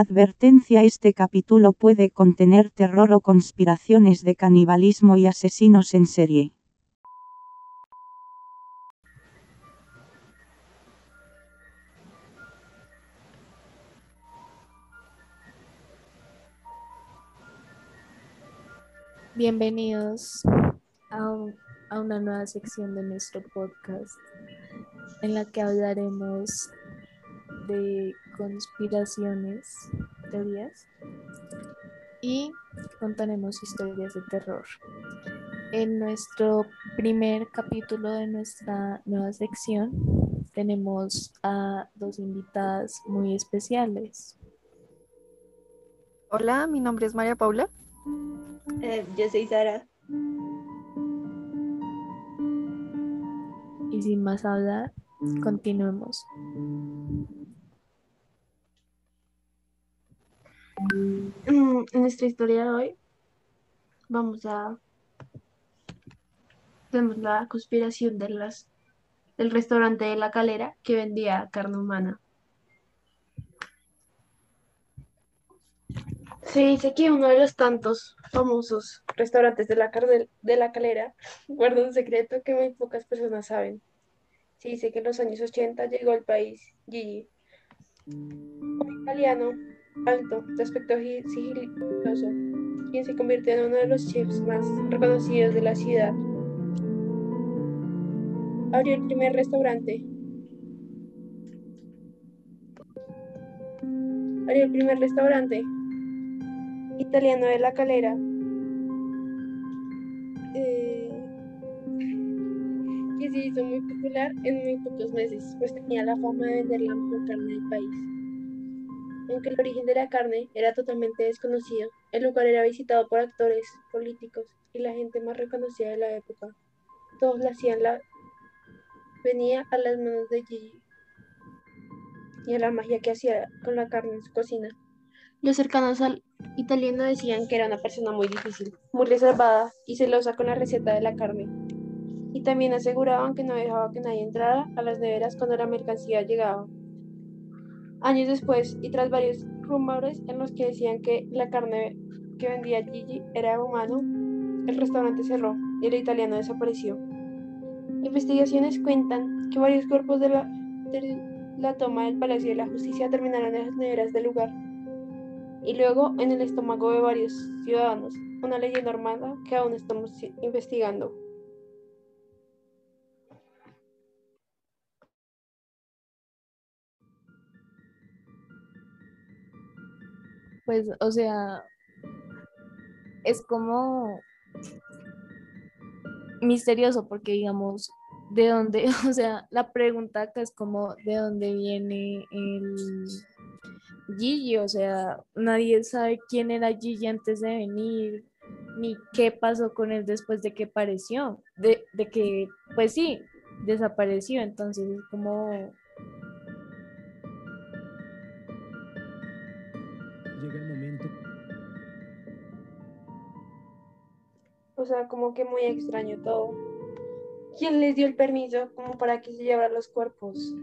Advertencia Este capítulo puede contener terror o conspiraciones de canibalismo y asesinos en serie. Bienvenidos a, a una nueva sección de nuestro podcast en la que hablaremos de conspiraciones, teorías y contaremos historias de terror. En nuestro primer capítulo de nuestra nueva sección tenemos a dos invitadas muy especiales. Hola, mi nombre es María Paula. Eh, yo soy Sara. Y sin más hablar, continuemos. Mm, En nuestra historia de hoy vamos a tenemos la conspiración de las del restaurante de La Calera que vendía carne humana. Se dice que uno de los tantos famosos restaurantes de la, carne- de la Calera guarda un secreto que muy pocas personas saben. Se dice que en los años 80 llegó al país Gigi, un italiano alto, de aspecto gi- sigiloso, quien se convirtió en uno de los chefs más reconocidos de la ciudad. Abrió el primer restaurante. Abrió el primer restaurante italiano de la calera. Hizo muy popular en muy pocos meses, pues tenía la fama de vender la mejor carne del país. Aunque el origen de la carne era totalmente desconocido, el lugar era visitado por actores, políticos y la gente más reconocida de la época. Todos la hacían la venía a las manos de Gigi y a la magia que hacía con la carne en su cocina. Los cercanos al italiano decían que era una persona muy difícil, muy reservada y celosa con la receta de la carne. Y también aseguraban que no dejaba que nadie entrara a las neveras cuando la mercancía llegaba. Años después, y tras varios rumores en los que decían que la carne que vendía Gigi era humano, el restaurante cerró y el italiano desapareció. Investigaciones cuentan que varios cuerpos de la, de la toma del Palacio de la Justicia terminaron en las neveras del lugar y luego en el estómago de varios ciudadanos, una leyenda armada que aún estamos investigando. Pues, o sea, es como misterioso porque, digamos, de dónde, o sea, la pregunta acá es como, ¿de dónde viene el Gigi? O sea, nadie sabe quién era Gigi antes de venir, ni qué pasó con él después de que apareció, de, de que, pues sí, desapareció, entonces es como, sea, como que muy extraño todo. ¿Quién les dio el permiso como para que se llevaran los cuerpos?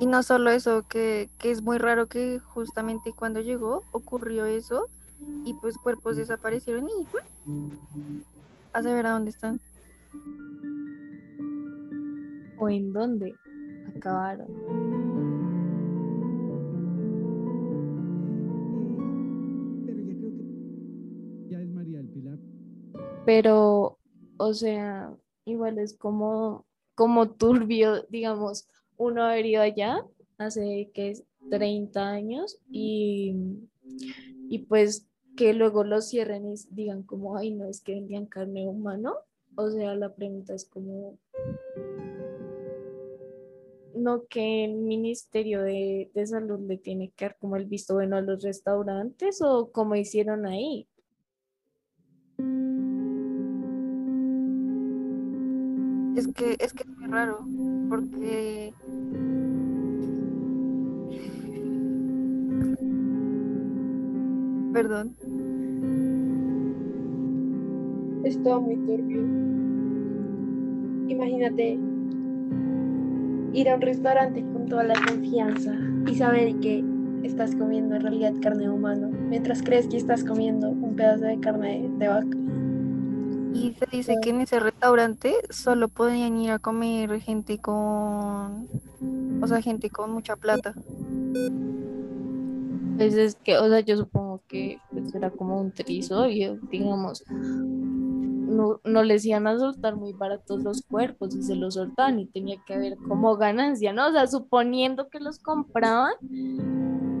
Y no solo eso, que, que es muy raro que justamente cuando llegó ocurrió eso y pues cuerpos desaparecieron y a saber a dónde están. o en dónde acabaron. Pero, o sea, igual es como, como turbio, digamos, uno haber ido allá hace que 30 años y, y pues que luego lo cierren y digan como, ay, no, es que vendían carne humano. O sea, la pregunta es como, no que el Ministerio de, de Salud le tiene que dar como el visto bueno a los restaurantes o como hicieron ahí. Es que es que es muy raro porque perdón, Es todo muy turbio. Imagínate ir a un restaurante con toda la confianza y saber que estás comiendo en realidad carne de humano, mientras crees que estás comiendo un pedazo de carne de vaca. Y se dice que en ese restaurante solo podían ir a comer gente con, o sea, gente con mucha plata. Pues es que, o sea, yo supongo que pues, era como un trizo y digamos, no, no les iban a soltar muy baratos los cuerpos y se los soltaban y tenía que haber como ganancia, ¿no? O sea, suponiendo que los compraban,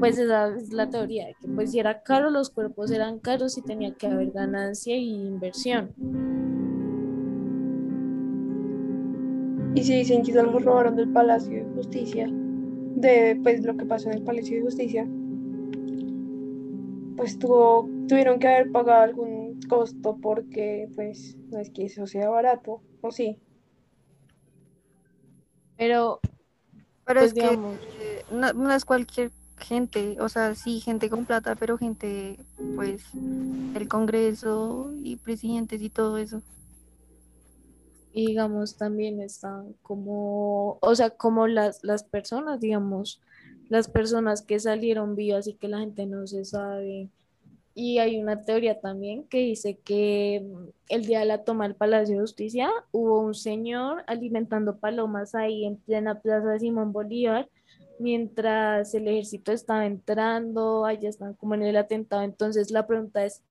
pues esa es la teoría, de que pues si era caro, los cuerpos eran caros y tenía que haber ganancia y inversión. Y si dicen que los robaron del Palacio de Justicia, de pues lo que pasó en el Palacio de Justicia, pues tuvo, tuvieron que haber pagado algún costo porque pues no es que eso sea barato, ¿o sí? Pero, Pero pues es que digamos, no, no es cualquier gente, o sea, sí, gente con plata, pero gente, pues, del Congreso y presidentes y todo eso. y digamos, también están como, o sea, como las, las personas, digamos, las personas que salieron vivas y que la gente no se sabe. Y hay una teoría también que dice que mm, el día de la toma del Palacio de Justicia hubo un señor alimentando palomas ahí en plena plaza de Simón Bolívar mientras el ejército estaba entrando, allá están como en el atentado. Entonces la pregunta es,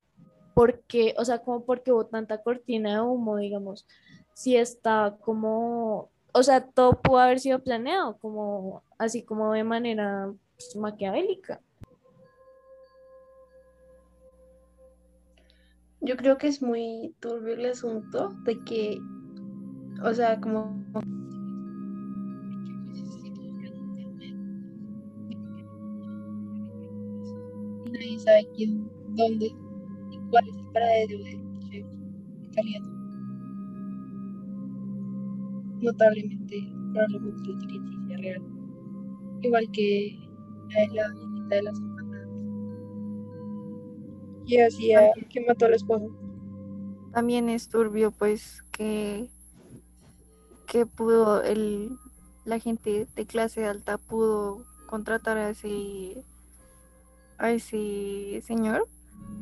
¿por qué? O sea, como por qué hubo tanta cortina de humo, digamos, si está como, o sea, todo pudo haber sido planeado, como así como de manera pues, maquiavélica. Yo creo que es muy turbio el asunto de que, o sea, como... Nadie sabe quién, dónde y cuál es el paradero del chef italiano. Notablemente, probablemente la sea real. Igual que la de la niñita de las empanadas. Y así a que mató a la esposa. También es turbio, pues, que, que pudo el, la gente de clase alta pudo contratar a ese, a ese señor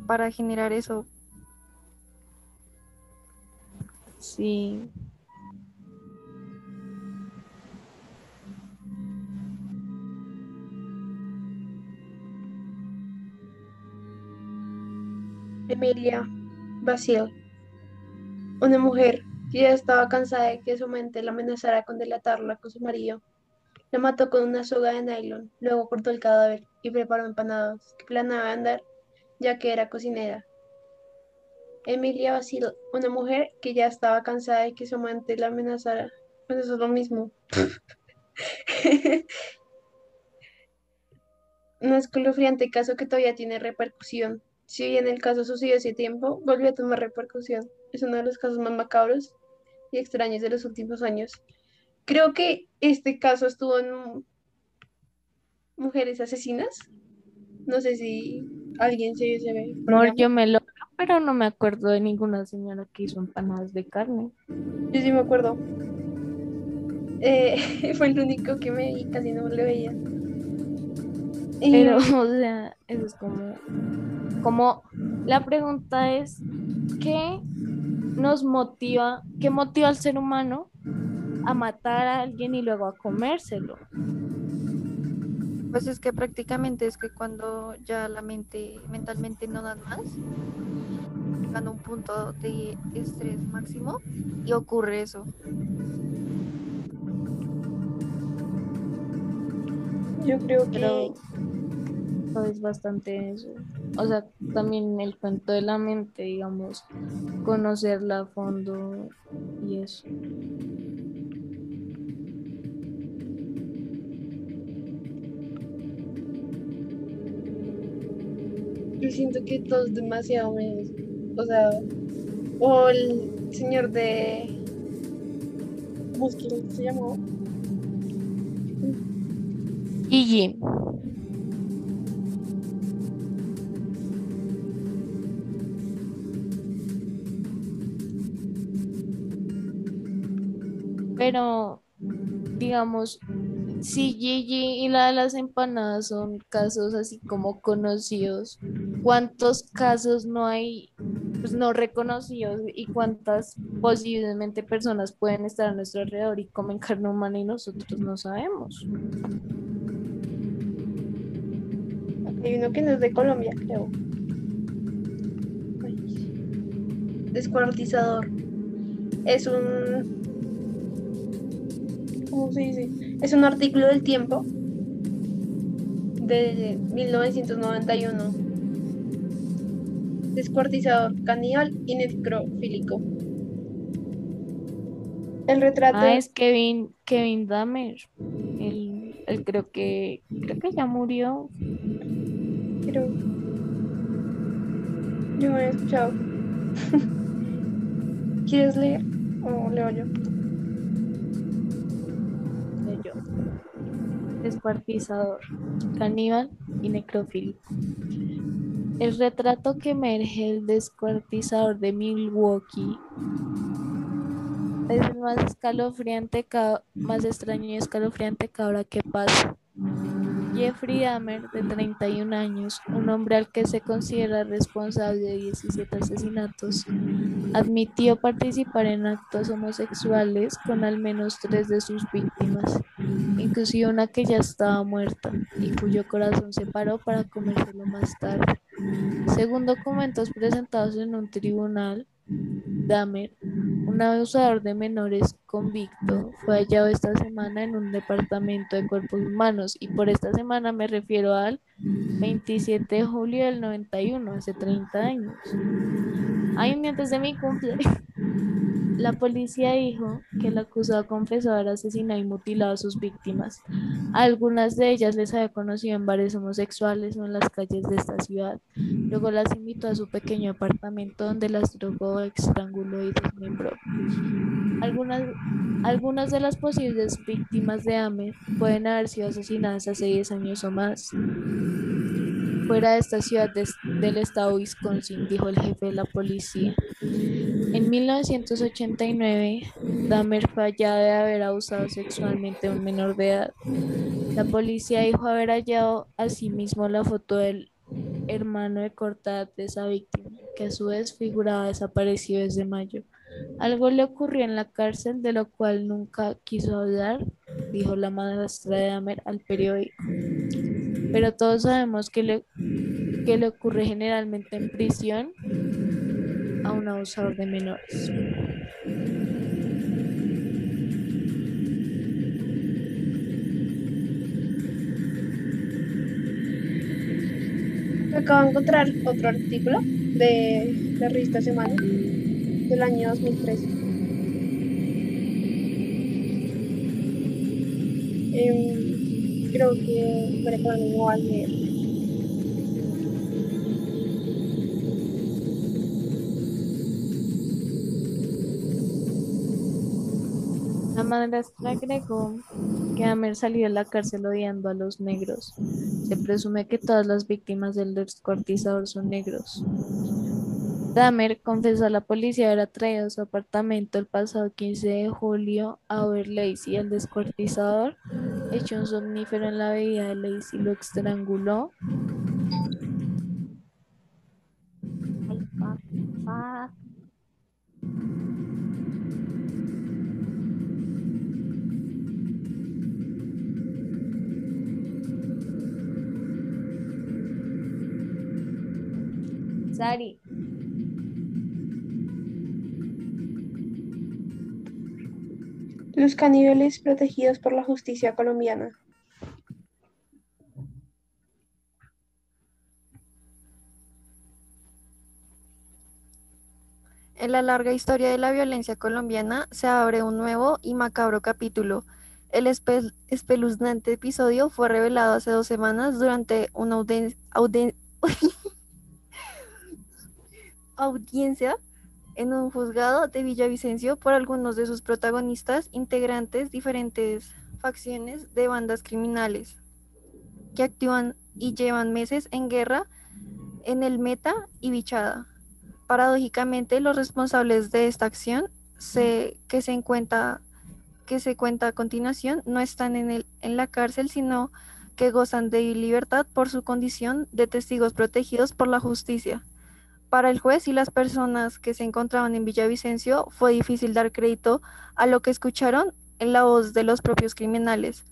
para generar eso. Sí. Emilia Basil, una mujer que ya estaba cansada de que su mente la amenazara con delatarla con su marido. La mató con una soga de nylon, luego cortó el cadáver y preparó empanadas que planeaba vender ya que era cocinera. Emilia Basil, una mujer que ya estaba cansada de que su amante la amenazara. Pues eso es lo mismo. Un escalofriante caso que todavía tiene repercusión. Si bien el caso sucedió hace tiempo, volvió a tomar repercusión. Es uno de los casos más macabros y extraños de los últimos años. Creo que este caso estuvo en Mujeres Asesinas. No sé si alguien se ese No, yo me lo pero no me acuerdo de ninguna señora que hizo empanadas de carne. Yo sí me acuerdo. Eh, fue el único que me vi, casi no le veía. Y- Pero, o sea, eso es como, como la pregunta es, ¿qué nos motiva, qué motiva al ser humano a matar a alguien y luego a comérselo? Pues es que prácticamente es que cuando ya la mente mentalmente no dan más, llegan a un punto de estrés máximo y ocurre eso. yo creo que Pero es bastante eso. O sea, también el cuento de la mente, digamos, conocerla a fondo y eso. Yo siento que todo es demasiado menos. O sea, o el señor de. ¿Cómo es que se llamó? Gigi, pero digamos, si Gigi y la de las empanadas son casos así como conocidos, ¿cuántos casos no hay pues, no reconocidos y cuántas posiblemente personas pueden estar a nuestro alrededor y comen carne humana y nosotros no sabemos? Hay uno que no es de Colombia, creo. Descuartizador. Es un. ¿Cómo se dice? Es un artículo del tiempo de 1991. Descuartizador caníbal y necrofílico. El retrato. Ah, es Kevin, Kevin Dahmer. Él, él creo que creo que ya murió. Creo. Yo no he escuchado. ¿Quieres leer? ¿O leo yo? Soy yo. Descuartizador, caníbal y necrofílico. El retrato que emerge del descuartizador de Milwaukee es el más escalofriante, ca- más extraño y escalofriante que ahora que pasa. Jeffrey Dahmer, de 31 años, un hombre al que se considera responsable de 17 asesinatos, admitió participar en actos homosexuales con al menos tres de sus víctimas, inclusive una que ya estaba muerta y cuyo corazón se paró para comérselo más tarde. Según documentos presentados en un tribunal, Dahmer, un abusador de menores convicto, fue hallado esta semana en un departamento de cuerpos humanos y por esta semana me refiero al 27 de julio del 91, hace 30 años. Ay, un día antes de mi cumple. La policía dijo que el acusado confesó haber asesinado y mutilado a sus víctimas. Algunas de ellas les había conocido en bares homosexuales o en las calles de esta ciudad. Luego las invitó a su pequeño apartamento donde las drogó, estranguló y desmembró. Algunas, algunas de las posibles víctimas de Amer pueden haber sido asesinadas hace 10 años o más. Fuera de esta ciudad del estado Wisconsin, dijo el jefe de la policía. En 1989, Dahmer fue hallado de haber abusado sexualmente a un menor de edad. La policía dijo haber hallado asimismo la foto del hermano de corta edad de esa víctima, que a su vez figuraba desaparecido desde mayo. Algo le ocurrió en la cárcel de lo cual nunca quiso hablar, dijo la madrastra de Dahmer al periódico. Pero todos sabemos que le, que le ocurre generalmente en prisión a un abusador de menores. Acabo de encontrar otro artículo de la revista Semana del año 2013. Em, creo que María Clara no va a leer. La madrastra agregó que Dahmer salió de la cárcel odiando a los negros. Se presume que todas las víctimas del descuartizador son negros. Dahmer confesó a la policía haber atraído a su apartamento el pasado 15 de julio a ver Lacey, el descuartizador, echó un somnífero en la bebida de Lacey, lo estranguló. Ay. Sari, Los caníbales protegidos por la justicia colombiana. En la larga historia de la violencia colombiana se abre un nuevo y macabro capítulo. El espe- espeluznante episodio fue revelado hace dos semanas durante una audiencia en un juzgado de Villavicencio por algunos de sus protagonistas integrantes diferentes facciones de bandas criminales que actúan y llevan meses en guerra en el Meta y Bichada. Paradójicamente, los responsables de esta acción que, se encuentra, que se cuenta a continuación no están en, el, en la cárcel, sino que gozan de libertad por su condición de testigos protegidos por la justicia. Para el juez y las personas que se encontraban en Villavicencio fue difícil dar crédito a lo que escucharon en la voz de los propios criminales.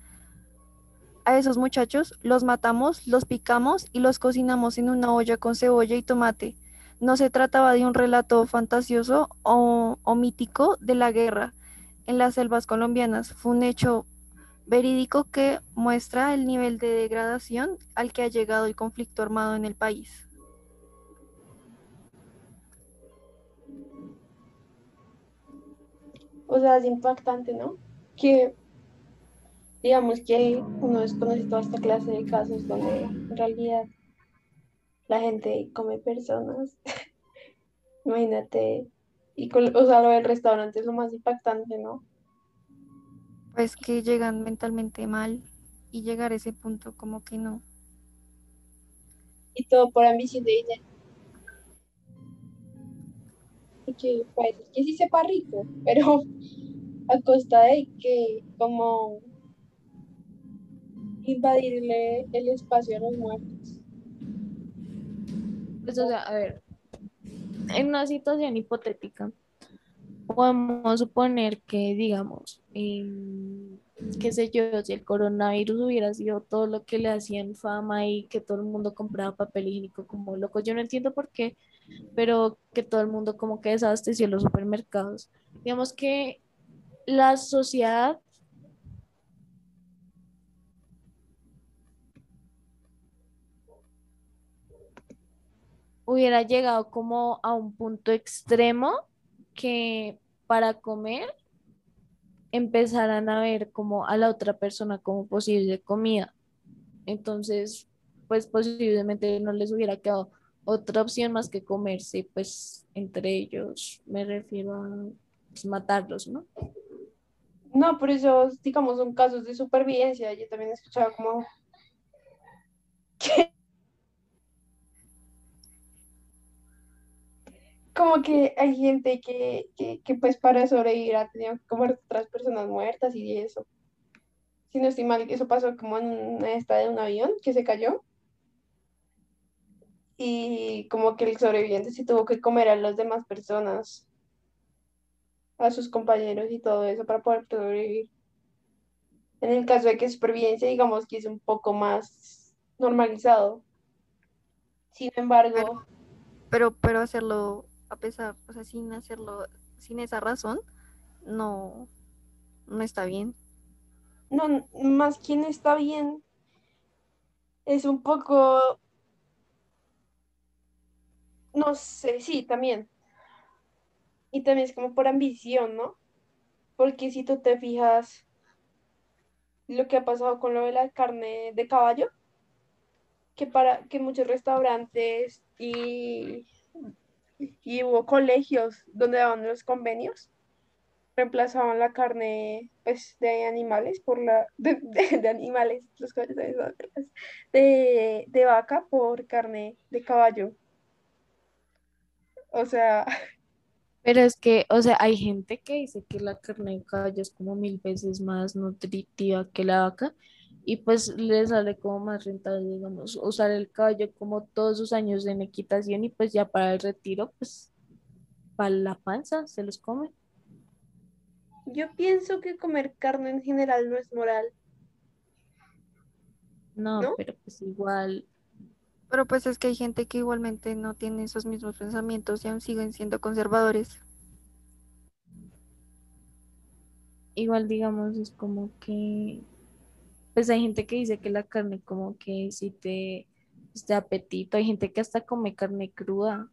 A esos muchachos los matamos, los picamos y los cocinamos en una olla con cebolla y tomate. No se trataba de un relato fantasioso o, o mítico de la guerra en las selvas colombianas. Fue un hecho verídico que muestra el nivel de degradación al que ha llegado el conflicto armado en el país. O sea, es impactante, ¿no? Que digamos que uno desconoce toda esta clase de casos donde en realidad la gente come personas. Imagínate. Y con, o sea, lo del restaurante es lo más impactante, ¿no? Pues que llegan mentalmente mal y llegar a ese punto como que no. Y todo por ambición de dinero. Y que, pues, que sí sepa rico, pero a costa de que como invadirle el espacio a los muertos. Pues, o sea, a ver, en una situación hipotética, podemos suponer que, digamos, em, qué sé yo, si el coronavirus hubiera sido todo lo que le hacían fama y que todo el mundo compraba papel higiénico como loco, yo no entiendo por qué, pero que todo el mundo como que desabasteció los supermercados. Digamos que la sociedad hubiera llegado como a un punto extremo que para comer empezaran a ver como a la otra persona como posible comida. Entonces, pues posiblemente no les hubiera quedado otra opción más que comerse, pues entre ellos me refiero a pues, matarlos, ¿no? No, por eso, digamos, son casos de supervivencia. Yo también he escuchado como como que hay gente que, que, que, pues para sobrevivir ha tenido que comer otras personas muertas y eso. Si no estoy mal, eso pasó como en una esta de un avión que se cayó. Y como que el sobreviviente sí tuvo que comer a las demás personas, a sus compañeros y todo eso para poder sobrevivir. En el caso de que supervivencia, digamos que es un poco más normalizado. Sin embargo... Pero, pero hacerlo a pesar, o sea, sin hacerlo, sin esa razón, no, no está bien. No, más quien está bien es un poco, no sé, sí, también. Y también es como por ambición, ¿no? Porque si tú te fijas lo que ha pasado con lo de la carne de caballo, que para que muchos restaurantes y y hubo colegios donde daban los convenios, reemplazaban la carne pues, de animales por la de, animales, los de, de vaca por carne de caballo. O sea, pero es que, o sea, hay gente que dice que la carne de caballo es como mil veces más nutritiva que la vaca y pues le sale como más rentable, digamos, usar el caballo como todos sus años en equitación y pues ya para el retiro, pues para la panza se los come. Yo pienso que comer carne en general no es moral. No, ¿No? pero pues igual. Pero pues es que hay gente que igualmente no tiene esos mismos pensamientos y aún siguen siendo conservadores. Igual digamos, es como que pues hay gente que dice que la carne como que si te, te apetito, hay gente que hasta come carne cruda.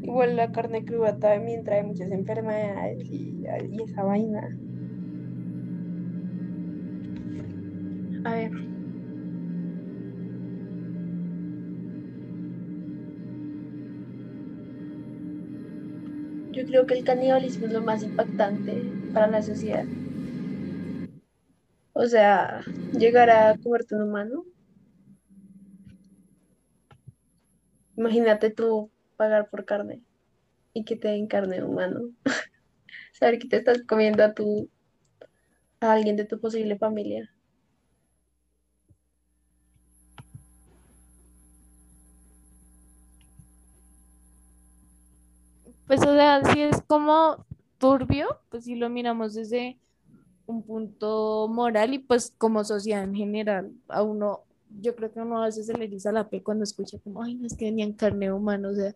Igual la carne cruda también trae muchas enfermedades y, y esa vaina. A ver. Yo creo que el canibalismo es lo más impactante para la sociedad. O sea, llegar a comerte un humano. Imagínate tú pagar por carne y que te den carne humano. saber que te estás comiendo a tu, a alguien de tu posible familia. Pues o sea, si es como turbio, pues si lo miramos desde un punto moral y pues como sociedad en general, a uno, yo creo que uno a veces se le eriza la piel cuando escucha como, ay, no es que venían carne humana, o sea,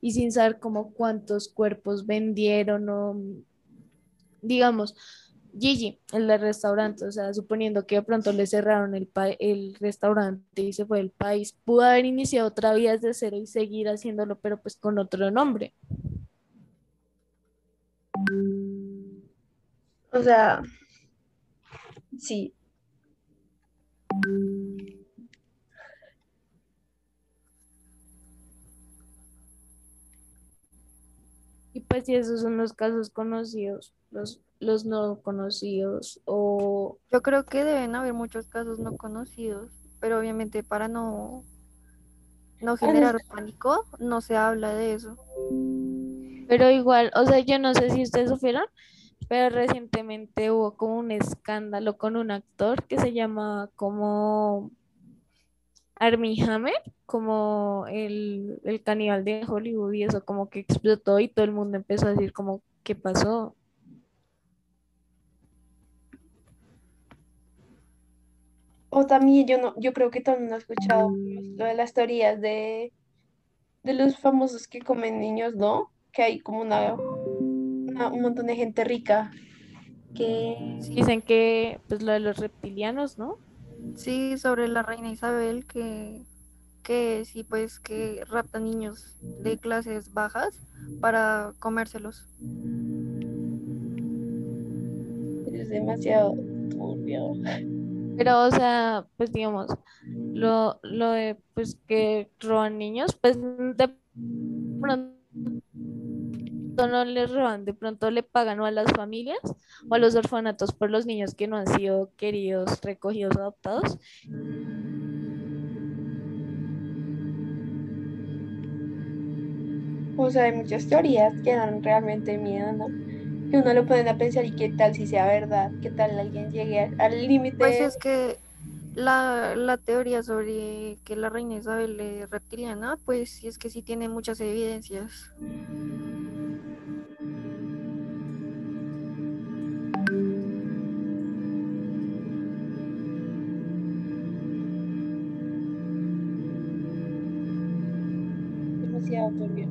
y sin saber como cuántos cuerpos vendieron o, digamos, Gigi, el del restaurante, o sea, suponiendo que de pronto le cerraron el, pa- el restaurante y se fue del país, pudo haber iniciado otra vida desde cero y seguir haciéndolo, pero pues con otro nombre. O sea, sí, Y pues si esos son los casos conocidos, los, los no conocidos, o Yo creo que deben haber muchos casos no conocidos, pero obviamente para no, no generar pánico, no se habla de eso. pero igual, o sea, yo no sé si ustedes supieron, pero recientemente hubo como un escándalo con un actor que se llama como Armie Hammer, como el, el caníbal de Hollywood y eso como que explotó y todo el mundo empezó a decir como, ¿qué pasó? o también yo no, yo creo que mundo ha escuchado lo de las teorías de, de los famosos que comen niños, ¿no? Que hay como una, un montón de gente rica que Dicen que pues lo de los reptilianos, ¿no? Sí, sobre la reina Isabel, que, que sí, pues que rapta niños de clases bajas para comérselos. es demasiado turbio. Pero, o sea, pues digamos, lo, lo de pues que roban niños, pues de pronto no les roban, de pronto le pagan o a las familias o a los orfanatos por los niños que no han sido queridos, recogidos, adoptados. O sea, hay muchas teorías que dan realmente miedo, ¿no? Que uno lo ponen a pensar y qué tal si sea verdad, qué tal alguien llegue al al límite. Pues es que la, la teoría sobre que la reina Isabel es reptiliana, pues sí es que sí tiene muchas evidencias. Turbio.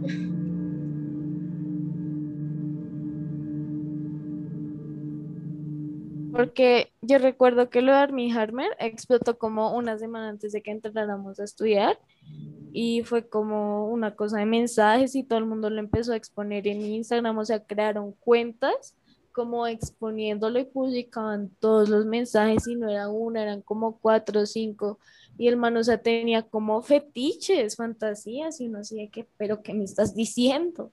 Porque yo recuerdo que lo de Armie Hammer explotó como una semana antes de que entráramos a estudiar y fue como una cosa de mensajes y todo el mundo lo empezó a exponer en Instagram, o sea, crearon cuentas como exponiéndolo y publicaban todos los mensajes y no era una, eran como cuatro o cinco y el man, o sea, tenía como fetiches, fantasías y no sé qué, pero ¿qué me estás diciendo?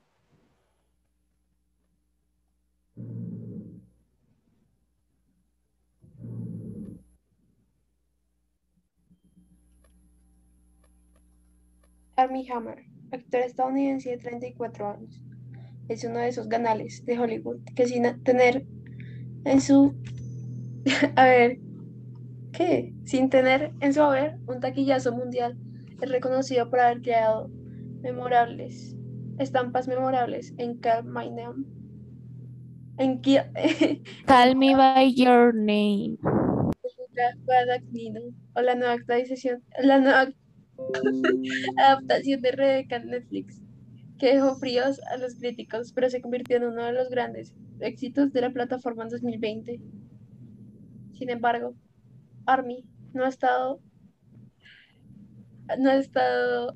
Armie Hammer, actor estadounidense de 34 años, es uno de esos ganales de Hollywood que sin tener en su... A ver, ¿qué? Sin tener en su haber un taquillazo mundial, es reconocido por haber creado memorables, estampas memorables en Calm My Name, en. Call me by your name. O la nueva actualización, la nueva adaptación de Rebeca en Netflix, que dejó fríos a los críticos, pero se convirtió en uno de los grandes éxitos de la plataforma en 2020. Sin embargo, Army no ha estado, no ha estado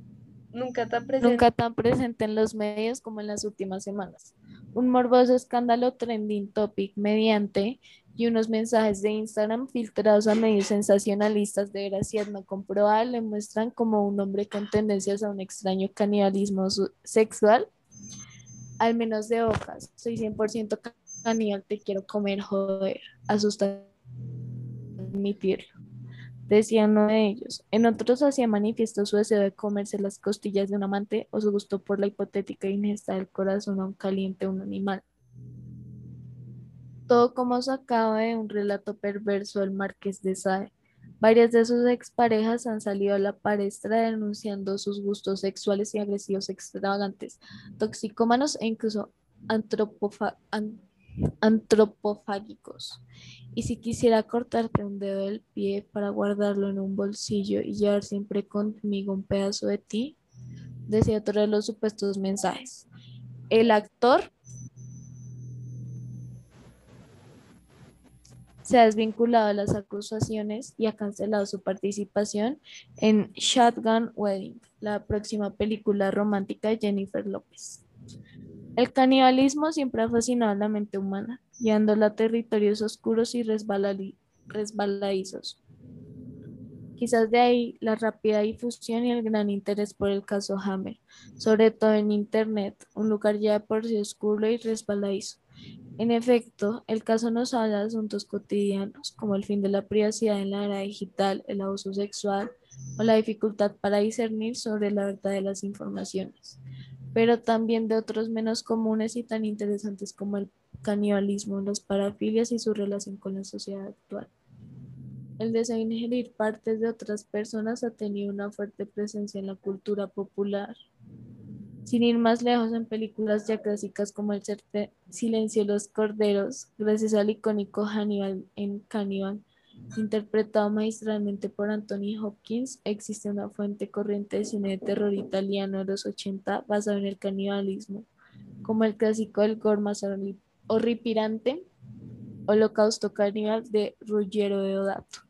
nunca tan presente. nunca tan presente en los medios como en las últimas semanas. Un morboso escándalo trending topic mediante y unos mensajes de Instagram filtrados a medios sensacionalistas de veracidad no comprobada le muestran como un hombre con tendencias a un extraño canibalismo sexual, al menos de hojas. Soy 100% ca- caníbal, te quiero comer, joder, asusta admitirlo decía uno de ellos. En otros hacía manifiesto su deseo de comerse las costillas de un amante o su gusto por la hipotética ingesta del corazón a un caliente a un animal. todo como sacado de un relato perverso del Marqués de Sade. Varias de sus exparejas han salido a la palestra denunciando sus gustos sexuales y agresivos extravagantes, toxicómanos e incluso antropofágicos. Y si quisiera cortarte un dedo del pie para guardarlo en un bolsillo y llevar siempre conmigo un pedazo de ti, decía otro de los supuestos mensajes. El actor se ha desvinculado de las acusaciones y ha cancelado su participación en Shotgun Wedding, la próxima película romántica de Jennifer López. El canibalismo siempre ha fascinado a la mente humana, llevándola a territorios oscuros y resbaladizos. Quizás de ahí la rápida difusión y el gran interés por el caso Hammer, sobre todo en Internet, un lugar ya por sí oscuro y resbaladizo. En efecto, el caso nos habla de asuntos cotidianos, como el fin de la privacidad en la era digital, el abuso sexual o la dificultad para discernir sobre la verdad de las informaciones, pero también de otros menos comunes y tan interesantes como el canibalismo, las parafilias y su relación con la sociedad actual. El deseo de ingerir partes de otras personas ha tenido una fuerte presencia en la cultura popular. Sin ir más lejos en películas ya clásicas como El Silencio de los Corderos, gracias al icónico Hannibal en Cannibal, interpretado magistralmente por Anthony Hopkins, existe una fuente corriente de cine de terror italiano de los 80 basado en el canibalismo, como el clásico más horri- horripilante, Holocausto Caníbal de Ruggero Deodato.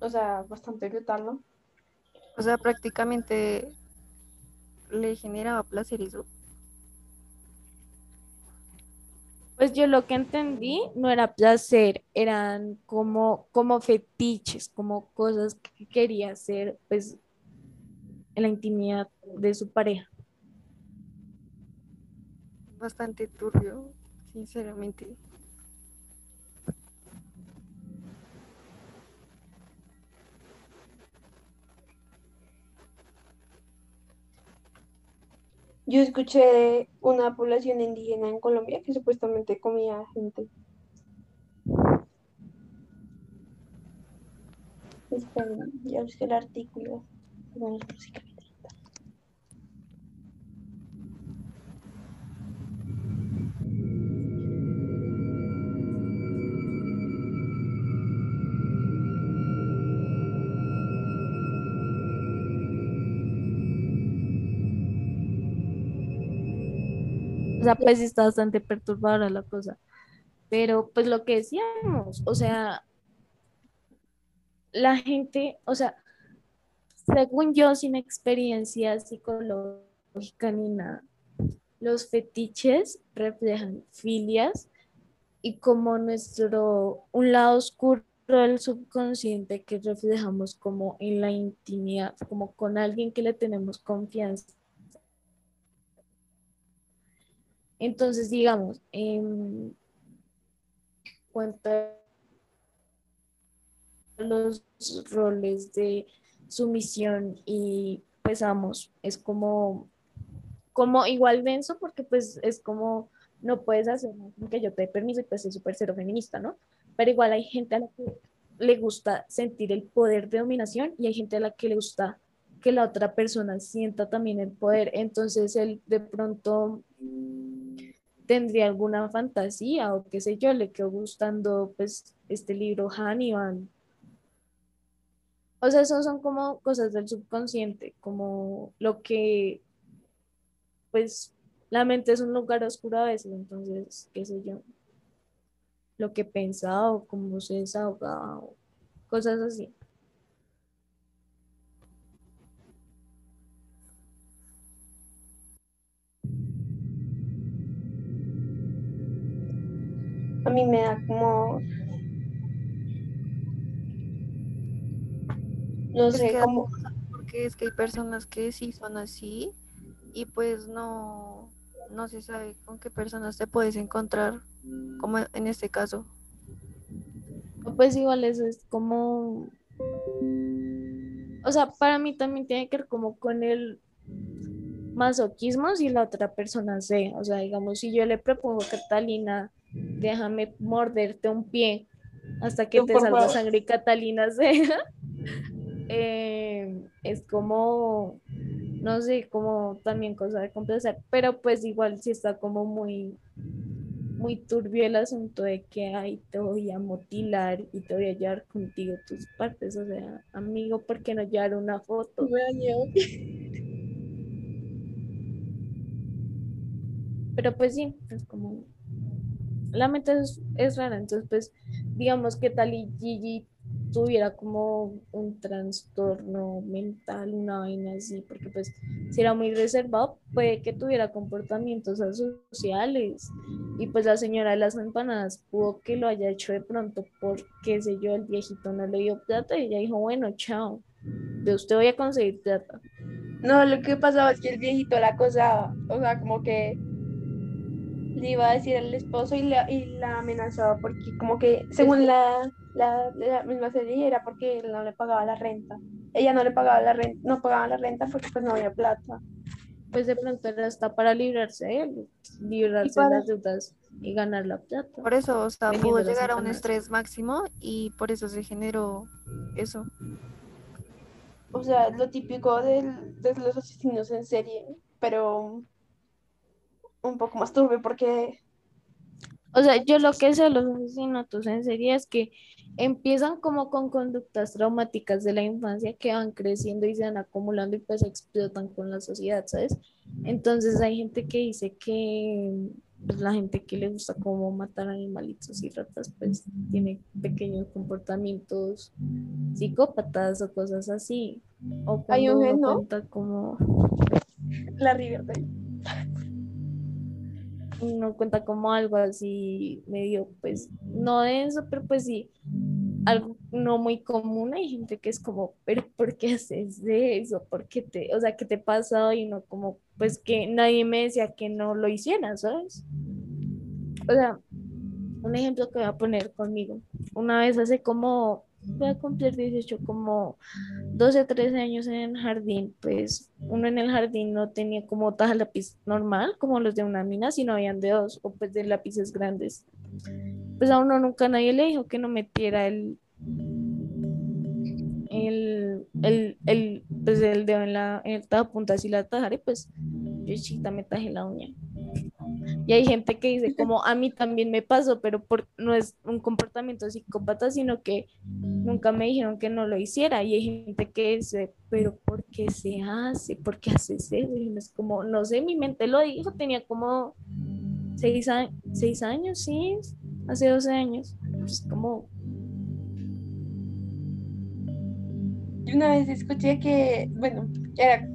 O sea, bastante brutal, ¿no? O sea, prácticamente le generaba placer eso. Pues yo lo que entendí no era placer, eran como, como fetiches, como cosas que quería hacer pues en la intimidad de su pareja. Bastante turbio, sinceramente. Yo escuché una población indígena en Colombia que supuestamente comía gente. Esperen, ya busqué el artículo. O sea, pues está bastante perturbadora la cosa. Pero pues lo que decíamos, o sea, la gente, o sea, según yo, sin experiencia psicológica ni nada, los fetiches reflejan filias y como nuestro, un lado oscuro del subconsciente que reflejamos como en la intimidad, como con alguien que le tenemos confianza. Entonces, digamos, en cuanto a los roles de sumisión y pues es como, como igual denso porque pues es como no puedes hacer que yo te dé permiso y pues es súper cero feminista, ¿no? Pero igual hay gente a la que le gusta sentir el poder de dominación y hay gente a la que le gusta que la otra persona sienta también el poder. Entonces él de pronto tendría alguna fantasía o qué sé yo, le quedó gustando pues este libro Hannibal. O sea, eso son como cosas del subconsciente, como lo que pues la mente es un lugar oscuro a veces, entonces, qué sé yo, lo que pensaba o cómo se desahogaba o cosas así. A mí me da como. No Es sé, que como. porque es que hay personas que sí son así y pues no, no se sabe con qué personas te puedes encontrar, como en este caso. Pues igual eso es como, o sea, para mí también tiene que ver como con el masoquismo si la otra persona sé, o sea, digamos, si yo le propongo a Catalina, déjame morderte un pie hasta que No, te salga sangre y Catalina sea, eh, es como, no sé, como también cosa de complacer, pero pues igual sí está como muy, muy turbio el asunto de que, ay, te voy a mutilar y te voy a llevar contigo tus partes, o sea, amigo, ¿por qué no llevar una foto? Pero pues sí, es como, la mente es, es rara, entonces pues digamos que tal y Gigi tuviera como un trastorno mental, una vaina así, porque pues si era muy reservado, puede que tuviera comportamientos asociales y pues la señora de las empanadas pudo que lo haya hecho de pronto porque, sé yo, el viejito no le dio plata y ella dijo, bueno, chao, de usted voy a conseguir plata. No, lo que pasaba es que el viejito la acosaba, o sea, como que le iba a decir al esposo y la, y la amenazaba porque como que según la, la, la misma serie era porque él no le pagaba la renta. Ella no le pagaba la renta, no pagaba la renta porque pues no había plata. Pues de pronto era hasta para librarse de él, librarse para- de las deudas y ganar la plata. Por eso, o sea, pudo llegar a un estrés máximo y por eso se generó eso. O sea, lo típico de los asesinos en serie, pero un poco más turbio porque O sea, yo lo que sé de los asesinatos en serie es que empiezan como con conductas traumáticas de la infancia que van creciendo y se van acumulando y pues explotan con la sociedad, ¿sabes? Entonces hay gente que dice que pues, la gente que le gusta como matar animalitos y ratas pues tiene pequeños comportamientos psicópatas o cosas así. O Hay un ¿no? como la Riverdale. Uno cuenta como algo así medio, pues, no denso, pero pues sí, algo no muy común. Hay gente que es como, pero ¿por qué haces eso? ¿Por qué te, o sea, qué te pasa? Y no como, pues que nadie me decía que no lo hiciera, ¿sabes? O sea, un ejemplo que voy a poner conmigo. Una vez hace como, voy a cumplir 18, como 12, 13 años en el jardín, pues uno en el jardín no tenía como taja lápiz normal, como los de una mina, sino habían de dos, o pues de lápices grandes. Pues a uno nunca nadie le dijo que no metiera el, el, el, pues el dedo en la, en el punta así la tajara y pues yo chiquita me tajé la uña. Y hay gente que dice como a mí también me pasó, pero no es un comportamiento psicópata, sino que nunca me dijeron que no lo hiciera. Y hay gente que dice, pero ¿por qué se hace? ¿Por qué haces eso? Es como, no sé, mi mente lo dijo, tenía como seis, seis años, sí, hace 12 años. Es como, Yo una vez escuché que, bueno, era,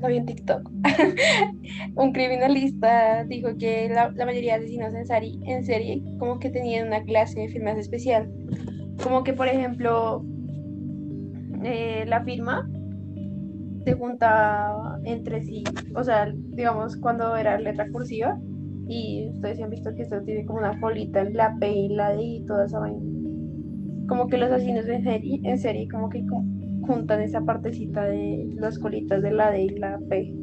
lo vi en TikTok, un criminalista dijo que la, mayoría de asesinos en en serie como que tenían una clase de firmas especial. Como que, por ejemplo, eh, la firma se junta entre sí, o sea, digamos, cuando era letra cursiva, y ustedes han visto que esto tiene como una colita en la P y la D y toda esa vaina. Como que los asesinos en serie, en serie como que cu- juntan esa partecita de las colitas de la D y la P.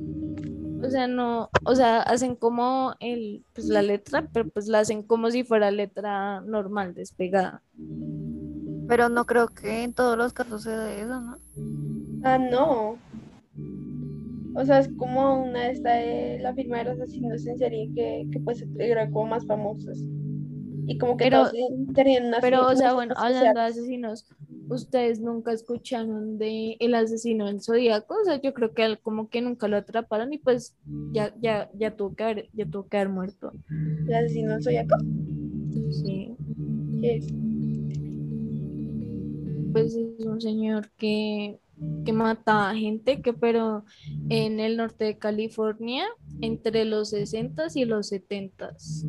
o sea, no, o sea, hacen como el, pues la letra, pero pues la hacen como si fuera letra normal, despegada. Pero no creo que en todos los casos se dé eso, ¿no? Ah, no. O sea, es como una de esta de la firma de los asesinos en serie que, que pues era como más famosas. Y como que Pero- todos tenían- una Pero, o sea, bueno, hablando de asesinos, ¿ustedes nunca escucharon de el asesino del Zodíaco? O sea, yo creo que él como que nunca lo atraparon y pues ya, ya, ya tuvo que haber, ya tuvo que haber muerto. El asesino del zodiaco. Sí. que es- Pues es un señor que, que mataba gente, que pero en el norte de California, entre los 60s y los 70s.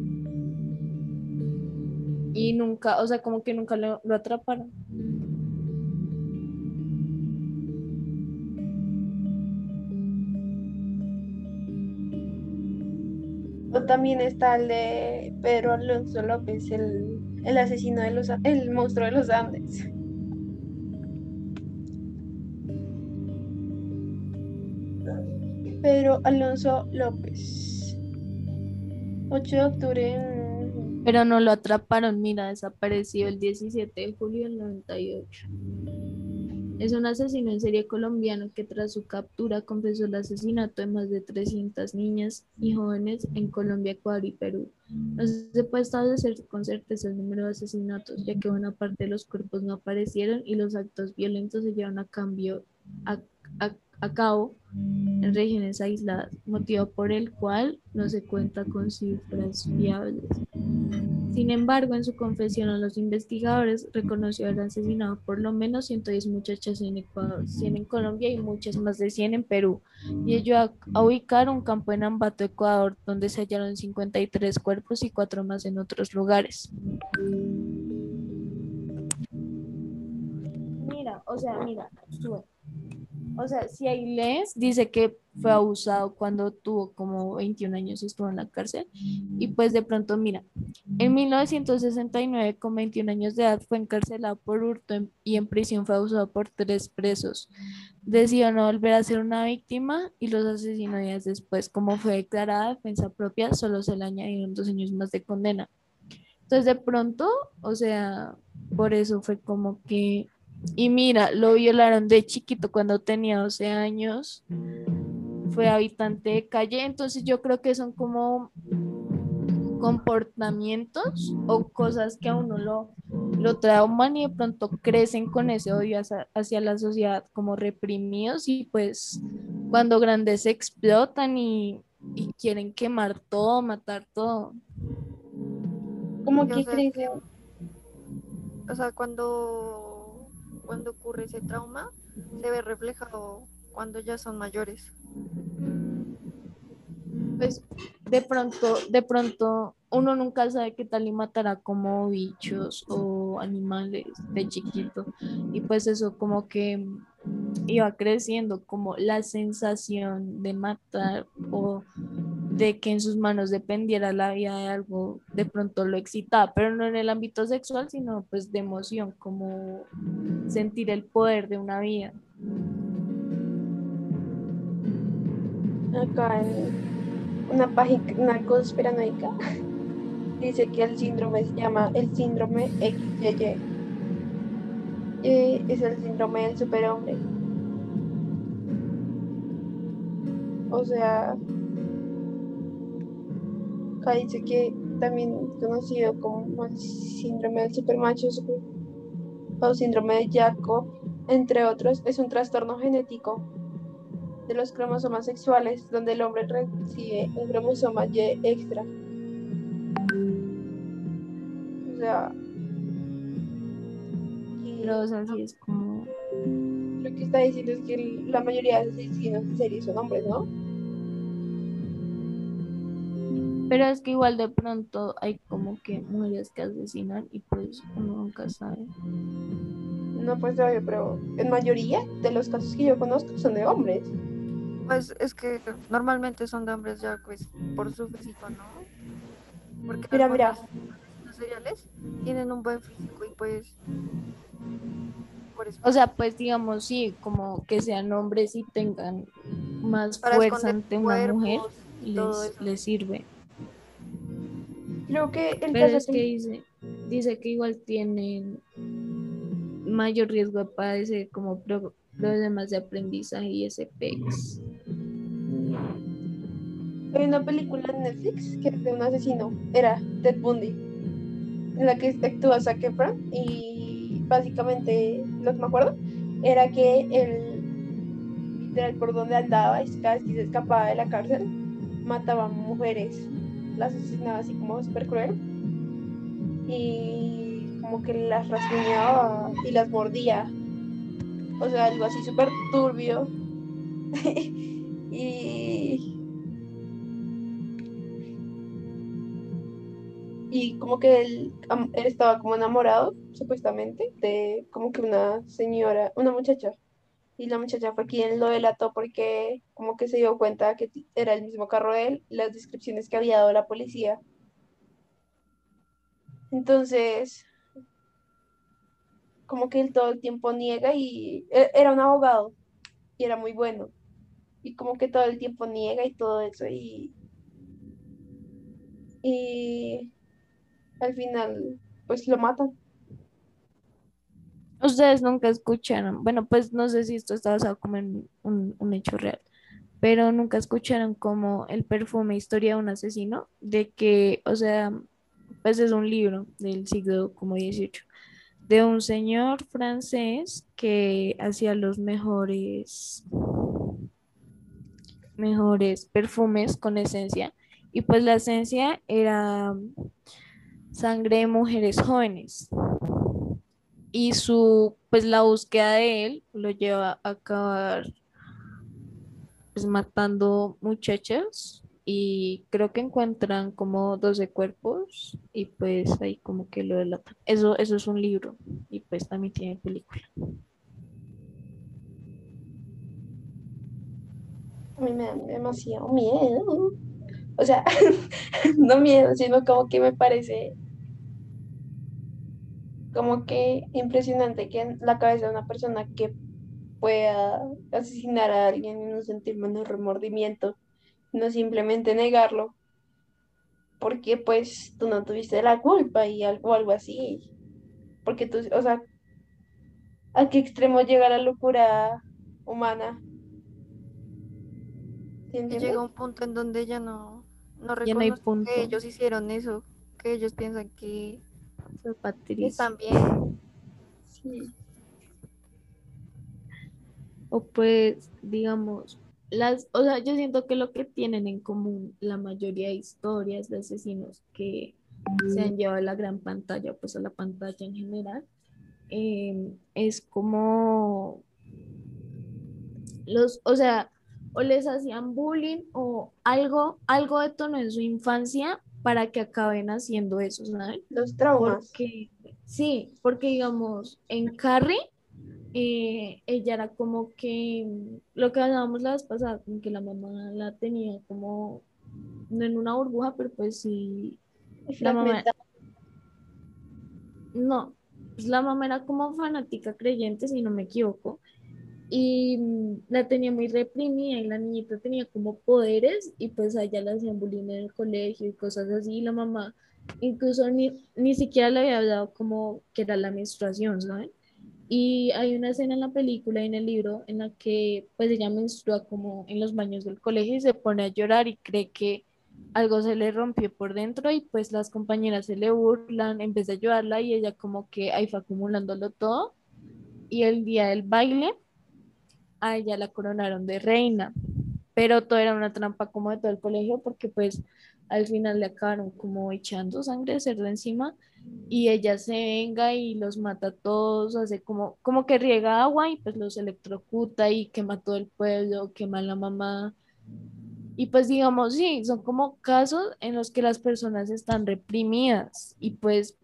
Y nunca, o sea, como que nunca lo, lo atraparon. O también está el de Pedro Alonso López, el, el asesino de los, el monstruo de los Andes. Pedro Alonso López. 8 de octubre. mm, Pero no lo atraparon, mira, desapareció el 17 de julio del 98. Es un asesino en serie colombiano que tras su captura confesó el asesinato de más de 300 niñas y jóvenes en Colombia, Ecuador y Perú. No se puede establecer con certeza el número de asesinatos, ya que buena parte de los cuerpos no aparecieron y los actos violentos se llevaron a, cambio, a, a- a cabo en regiones aisladas, motivo por el cual no se cuenta con cifras fiables. Sin embargo, en su confesión a los investigadores, reconoció haber asesinado por lo menos 110 muchachas en Ecuador, 100 en Colombia y muchas más de 100 en Perú, y ello a, ubicar un campo en Ambato, Ecuador, donde se hallaron 53 cuerpos y cuatro más en otros lugares. Mira, o sea, mira, sube. O sea, si lees, dice que fue abusado cuando tuvo como 21 años y estuvo en la cárcel. Y pues de pronto, mira, en 1969, con 21 años de edad, fue encarcelado por hurto y en prisión fue abusado por tres presos. Decidió no volver a ser una víctima y los asesinó días después. Como fue declarada defensa propia, solo se le añadieron dos años más de condena. Entonces, de pronto, o sea, por eso fue como que y mira, lo violaron de chiquito cuando tenía 12 años. Fue habitante de calle. Entonces yo creo que son como comportamientos o cosas que a uno lo, lo trauman y de pronto crecen con ese odio hacia, hacia la sociedad como reprimidos y pues cuando grandes explotan y, y quieren quemar todo, matar todo. Como Y, o que sea, crece. O sea, cuando, cuando ocurre ese trauma, se ve reflejado cuando ya son mayores. pues de pronto, de pronto uno nunca sabe qué tal y matará como bichos o animales de chiquito y pues eso como que iba creciendo como la sensación de matar o de que en sus manos dependiera la vida de algo, de pronto lo excitaba, pero no en el ámbito sexual, sino pues de emoción, como sentir el poder de una vida. acá en una página conspiranoica dice que el síndrome se llama el síndrome XYY. Eh, es el síndrome del superhombre. O sea, dice que también conocido como el síndrome del supermacho super- o síndrome de Jacob, entre otros, es un trastorno genético de los cromosomas sexuales, donde el hombre recibe un cromosoma Y extra. O sea, y Pero o sea, sí es como lo que está diciendo es que la mayoría de asesinos en serie son hombres, ¿no? Pero es que igual de pronto hay como que mujeres que asesinan y pues uno nunca sabe. No, pues obvio, pero en mayoría de los casos que yo conozco son de hombres. Pues es que normalmente son de hombres ya pues por su físico, ¿no? Porque Mira, mira. asesinos seriales tienen un buen físico y pues por eso O sea, pues digamos, sí, como que sean hombres y tengan más para fuerza ante una mujer, les, les sirve. Creo que el Pero caso es que dice, dice que igual tienen mayor riesgo de padecer como pro- problemas de aprendizaje y SPX. Hay una película en Netflix que es de un asesino, era Ted Bundy, en la que actúa Zac Efron y básicamente lo que me acuerdo era que él, literal, por donde andaba, y que se escapaba de la cárcel, mataba mujeres, las asesinaba así como súper cruel. Y como que las rasguñaba y las mordía, o sea, algo así súper turbio. Y y como que él, él estaba como enamorado, supuestamente, de como que una señora, una muchacha. Y la muchacha fue quien lo delató porque como que se dio cuenta que era el mismo carro de él, las descripciones que había dado la policía. Entonces, como que él todo el tiempo niega y e- era un abogado y era muy bueno. Y como que todo el tiempo niega y todo eso y, y al final pues lo matan. Ustedes nunca escucharon, bueno, pues no sé si esto está basado como en un, un hecho real, pero nunca escucharon como el perfume Historia de un asesino, de que, o sea, pues es un libro del siglo como XVIII, de un señor francés que hacía los mejores, mejores perfumes con esencia, y pues la esencia era sangre de mujeres jóvenes y su, pues la búsqueda de él lo lleva a acabar pues matando muchachas y creo que encuentran como 12 cuerpos y pues ahí como que lo delatan. Eso, eso es un libro y pues también tiene película. A mí me da demasiado miedo. O sea, no miedo, sino como que me parece como que impresionante que en la cabeza de una persona que pueda asesinar a alguien y no sentir menos remordimiento, no simplemente negarlo, porque pues tú no tuviste la culpa y algo, algo así. Porque tú, o sea, ¿a qué extremo llega la locura humana? ¿Sí Y entiendes? llega un punto en donde ya no, no Ya no hay reconocen punto. que ellos hicieron eso, que ellos piensan que Están bien. Sí. O pues, digamos, las, o sea, yo siento que lo que tienen en común la mayoría de historias de asesinos que se han llevado a la gran pantalla, pues a la pantalla en general, eh, es como los, o sea, o les hacían bullying o algo, algo detonó en su infancia para que acaben haciendo eso, ¿saben? Los traumas. Porque, sí, porque digamos, en Carrie, eh, ella era como que, lo que hablábamos la vez pasada, como que la mamá la tenía como, no en una burbuja, pero pues sí, la mamá, no, pues la mamá era como fanática creyente, si no me equivoco, y mm, la tenía muy reprimida y la niñita tenía como poderes y pues a ella le hacían bullying en el colegio y cosas así, y la mamá incluso ni, ni siquiera le había dado como que era la menstruación, ¿saben? Y hay una escena en la película y en el libro en la que pues ella menstrua como en los baños del colegio y se pone a llorar y cree que algo se le rompió por dentro y pues las compañeras se le burlan, vez de ayudarla y ella como que ahí fue acumulándolo todo y el día del baile a ella la coronaron de reina, pero todo era una trampa como de todo el colegio porque pues al final le acabaron como echando sangre de cerdo encima y ella se venga y los mata a todos, hace como, como que riega agua y pues los electrocuta y quema todo el pueblo, quema a la mamá. Y pues digamos, sí, son como casos en los que las personas están reprimidas y pues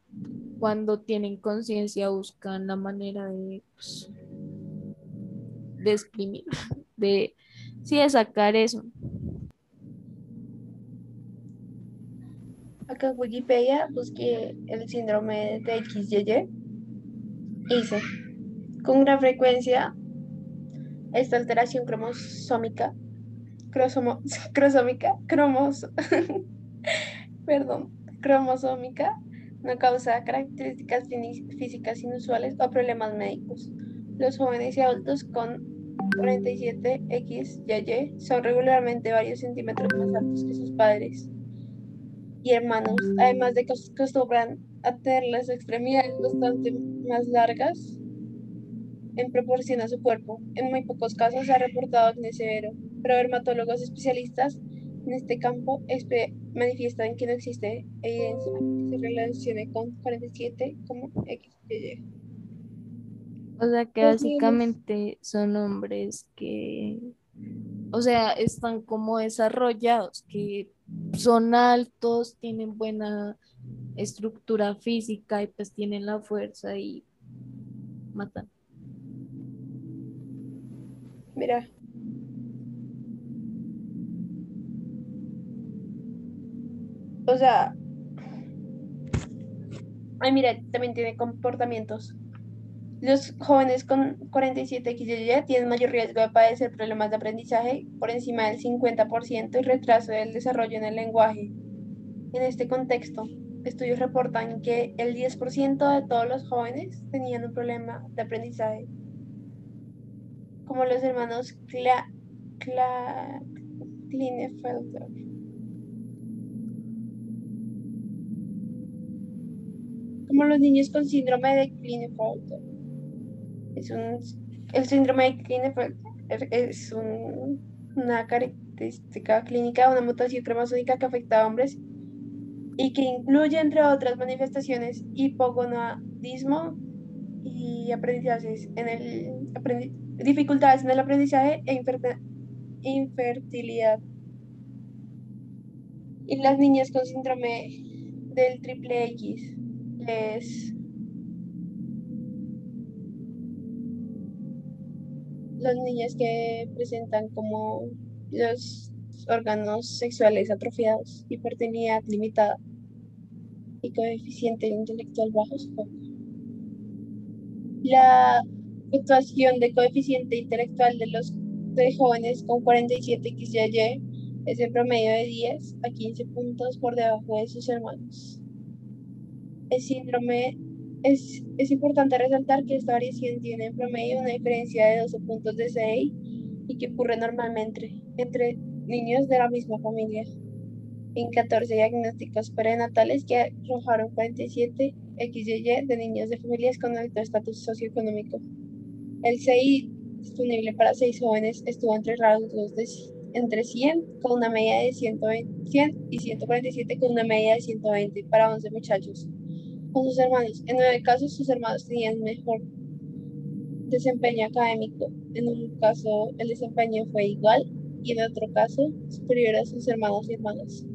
cuando tienen conciencia buscan la manera de, pues, de exprimir, de, sí, de sacar eso. Acá en Wikipedia busqué el síndrome de XYY. Dice, con gran frecuencia, esta alteración cromosómica, crosomo- crosómica, cromos, perdón, cromosómica, no causa características físicas inusuales o problemas médicos. Los jóvenes y adultos con 47XYY son regularmente varios centímetros más altos que sus padres y hermanos, además de que acostumbran a tener las extremidades bastante más largas en proporción a su cuerpo. En muy pocos casos se ha reportado acné severo, pero dermatólogos especialistas en este campo manifiestan que no existe evidencia que se relacione con 47 como XY. O sea que básicamente son hombres que, o sea, están como desarrollados, que son altos, tienen buena estructura física y pues tienen la fuerza y matan. Mira. O sea, Ay, mira, también tiene comportamientos. Los jóvenes con 47XY tienen mayor riesgo de padecer problemas de aprendizaje por encima del 50% y retraso del desarrollo en el lenguaje. En este contexto, estudios reportan que el 10% de todos los jóvenes tenían un problema de aprendizaje, como los hermanos Klinefelter. Como los niños con síndrome de Klinefelter. Es un, el síndrome de Klinefelter es un- una característica clínica una mutación cromosómica que afecta a hombres y que incluye, entre otras manifestaciones, hipogonadismo y aprendizajes en el aprendi- dificultades en el aprendizaje e infertilidad. Y las niñas con síndrome del triple X es las niñas que presentan como los órganos sexuales atrofiados, hipertenidad limitada y coeficiente intelectual bajo. La fluctuación de coeficiente intelectual de los de jóvenes con 47 XYY es en promedio de 10 a 15 puntos por debajo de sus hermanos. El síndrome es, es importante resaltar que esta variación tiene en promedio una diferencia de 12 puntos de CI y que ocurre normalmente entre niños de la misma familia. En 14 diagnósticos prenatales que arrojaron 47 XYY de niños de familias con alto estatus socioeconómico. El CI disponible para 6 jóvenes estuvo entre rasgos de entre 100 con una media de 120, 100 y 147 con una media de 120 para 11 muchachos. Con sus hermanos, en 9 casos sus hermanos tenían mejor desempeño académico. En un caso el desempeño fue igual y en otro caso superior a sus hermanos y hermanas.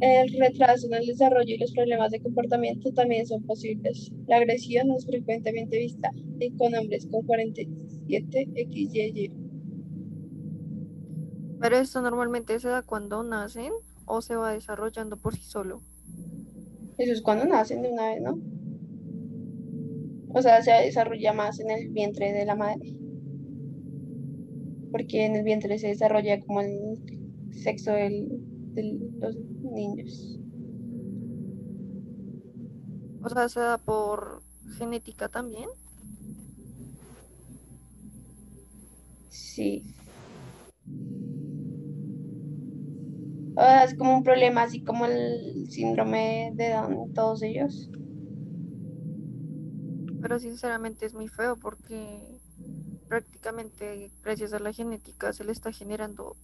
El retraso en el desarrollo y los problemas de comportamiento también son posibles. La agresión es frecuentemente vista con hombres con 47 XYY. Pero esto normalmente se da cuando nacen o se va desarrollando por sí solo. Eso es cuando nacen de una vez, ¿no? O sea, se desarrolla más en el vientre de la madre. Porque en el vientre se desarrolla como el sexo del- de los niños. O sea, se da por genética también. Sí. Es como un problema así como el síndrome de Down, todos ellos. Pero sinceramente es muy feo porque prácticamente gracias a la genética se le está generando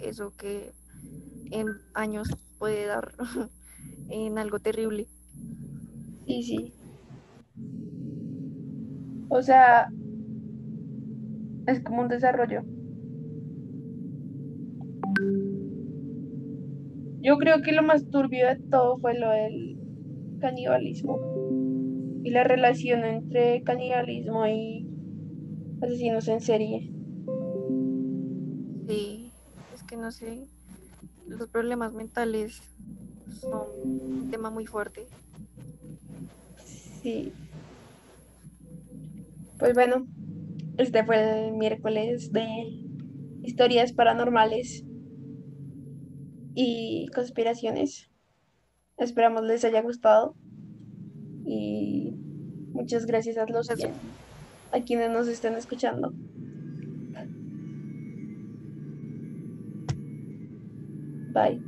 eso que en años puede dar en algo terrible. Sí, sí. O sea, es como un desarrollo. Yo creo que lo más turbio de todo fue lo del canibalismo y la relación entre canibalismo y asesinos en serie. Sí, es que no sé, los problemas mentales son un tema muy fuerte. Sí. Pues bueno, este fue el miércoles de historias paranormales y conspiraciones. Esperamos les haya gustado y muchas gracias a los a quienes nos estén escuchando. Bye.